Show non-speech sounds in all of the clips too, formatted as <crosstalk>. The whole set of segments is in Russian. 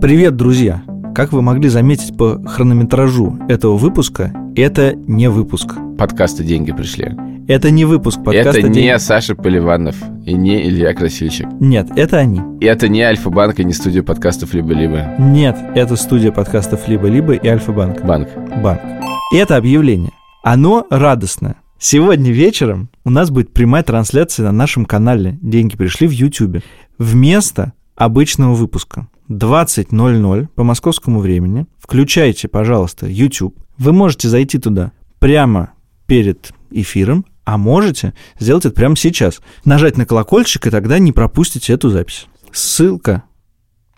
Привет, друзья! Как вы могли заметить по хронометражу этого выпуска, это не выпуск. Подкасты «Деньги пришли». Это не выпуск подкаста это не «Деньги». Саша Поливанов и не Илья Красильщик. Нет, это они. И это не Альфа-банк и не студия подкастов «Либо-либо». Нет, это студия подкастов «Либо-либо» и «Альфа-банк». Банк. Банк. Это объявление. Оно радостное. Сегодня вечером у нас будет прямая трансляция на нашем канале «Деньги пришли» в YouTube. Вместо обычного выпуска. 20.00 по московскому времени. Включайте, пожалуйста, YouTube. Вы можете зайти туда прямо перед эфиром, а можете сделать это прямо сейчас. Нажать на колокольчик, и тогда не пропустите эту запись. Ссылка.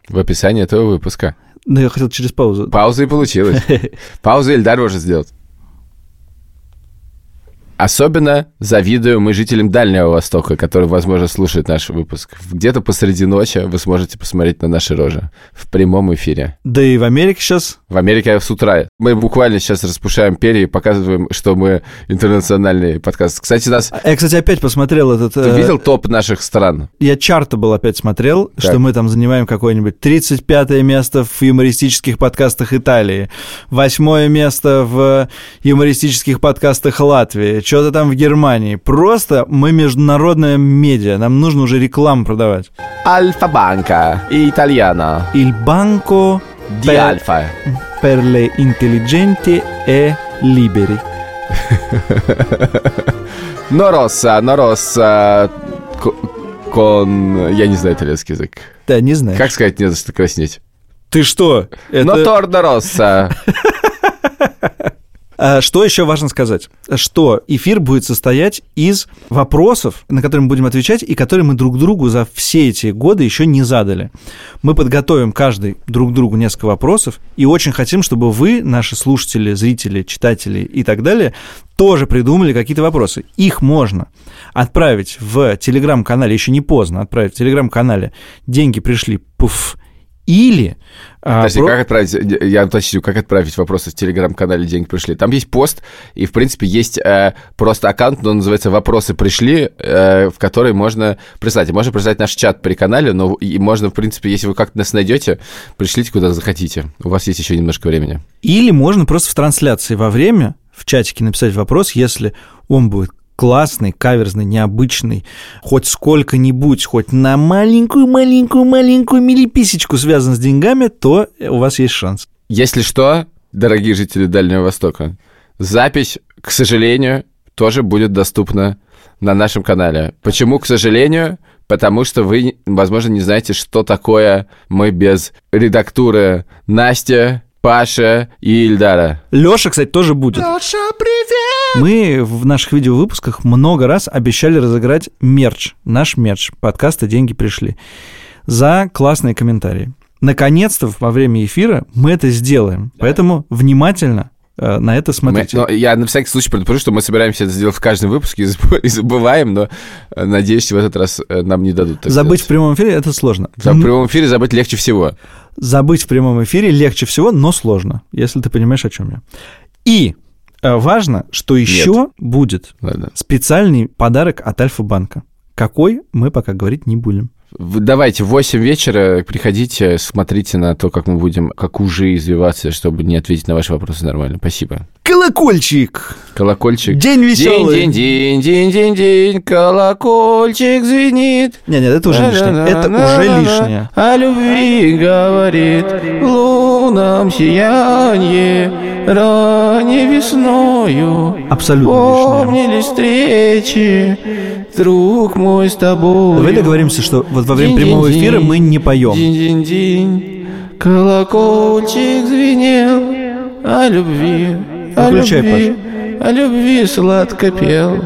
В описании этого выпуска. Ну, я хотел через паузу. Пауза и получилась. <laughs> Паузу Ильдар может сделать. Особенно завидую мы жителям Дальнего Востока, которые, возможно, слушают наш выпуск. Где-то посреди ночи вы сможете посмотреть на наши рожи в прямом эфире. Да и в Америке сейчас В Америке с утра. Мы буквально сейчас распушаем перья и показываем, что мы интернациональный подкаст. Кстати, нас... Я, кстати, опять посмотрел этот... Ты э, видел топ наших стран? Я чарта был опять смотрел, Так. что мы там занимаем какое-нибудь 35 место в юмористических подкастах Италии, восьмое место в юмористических подкастах Латвии, что-то там в Германии. Просто мы международная медиа, нам нужно уже рекламу продавать. Альфа-банка и итальяна. Il banco Ди per, Альфа. per le intelligenti e liberi. <laughs> Но Росса, но Росса ко- кон... Я не знаю итальянский язык. Да, не знаю. Как сказать не за что краснеть? Ты что? Это- Но Тордо Росса. <laughs> А, Что еще важно сказать? Что эфир будет состоять из вопросов, на которые мы будем отвечать, и которые мы друг другу за все эти годы еще не задали. Мы подготовим каждый друг другу несколько вопросов, и очень хотим, чтобы вы, наши слушатели, зрители, читатели и так далее, тоже придумали какие-то вопросы. Их можно отправить в телеграм-канале, еще не поздно, отправить в телеграм-канале «Деньги пришли, пуф», или... а, Подожди, про- как отправить, я уточню, как отправить вопросы в телеграм-канале «Деньги пришли». Там есть пост, и, в принципе, есть э, просто аккаунт, но он называется «Вопросы пришли», э, в который можно прислать. И можно прислать наш чат при канале, но и можно, в принципе, если вы как-то нас найдете, пришлите куда захотите. У вас есть еще немножко времени. Или можно просто в трансляции во время в чатике написать вопрос, если он будет классный, каверзный, необычный, хоть сколько-нибудь, хоть на маленькую-маленькую-маленькую милиписечку связан с деньгами, то у вас есть шанс. Если что, дорогие жители Дальнего Востока, запись, к сожалению, тоже будет доступна на нашем канале. Почему, к сожалению? Потому что вы, возможно, не знаете, что такое мы без редактуры Настя, Паша и Ильдара. Леша, кстати, тоже будет. Мы в наших видеовыпусках много раз обещали разыграть мерч, наш мерч, подкаста «Деньги пришли», за классные комментарии. Наконец-то во время эфира мы это сделаем, поэтому внимательно э, на это Мы- смотрите. но я на всякий случай предупрежу, что мы собираемся это сделать в каждом выпуске <laughs> и забы- и забываем, но э, надеюсь, в этот раз э, нам не дадут. так Забыть в сделать. прямом эфире это сложно. За- В прямом эфире забыть легче всего. Забыть в прямом эфире легче всего, но сложно, если ты понимаешь, о чем я. И э, важно, что еще будет Ладно. специальный подарок от Альфа-банка. Какой, мы пока говорить не будем. Давайте в 8 вечера приходите, смотрите на то, как мы будем, как уже извиваться, чтобы не ответить на ваши вопросы нормально. Спасибо. Колокольчик! Колокольчик. День веселый! День, день, день, день, день, колокольчик звенит. Нет, нет, это уже лишнее. Это уже лишнее. О любви говорит в лунном сиянье, ранней весною. Абсолютно лишнее. Помнили встречи, друг мой с тобой. Давай договоримся, что вот во время прямого эфира мы не поем. День-день-день, колокольчик звенел о любви, о любви, о любви сладко пел.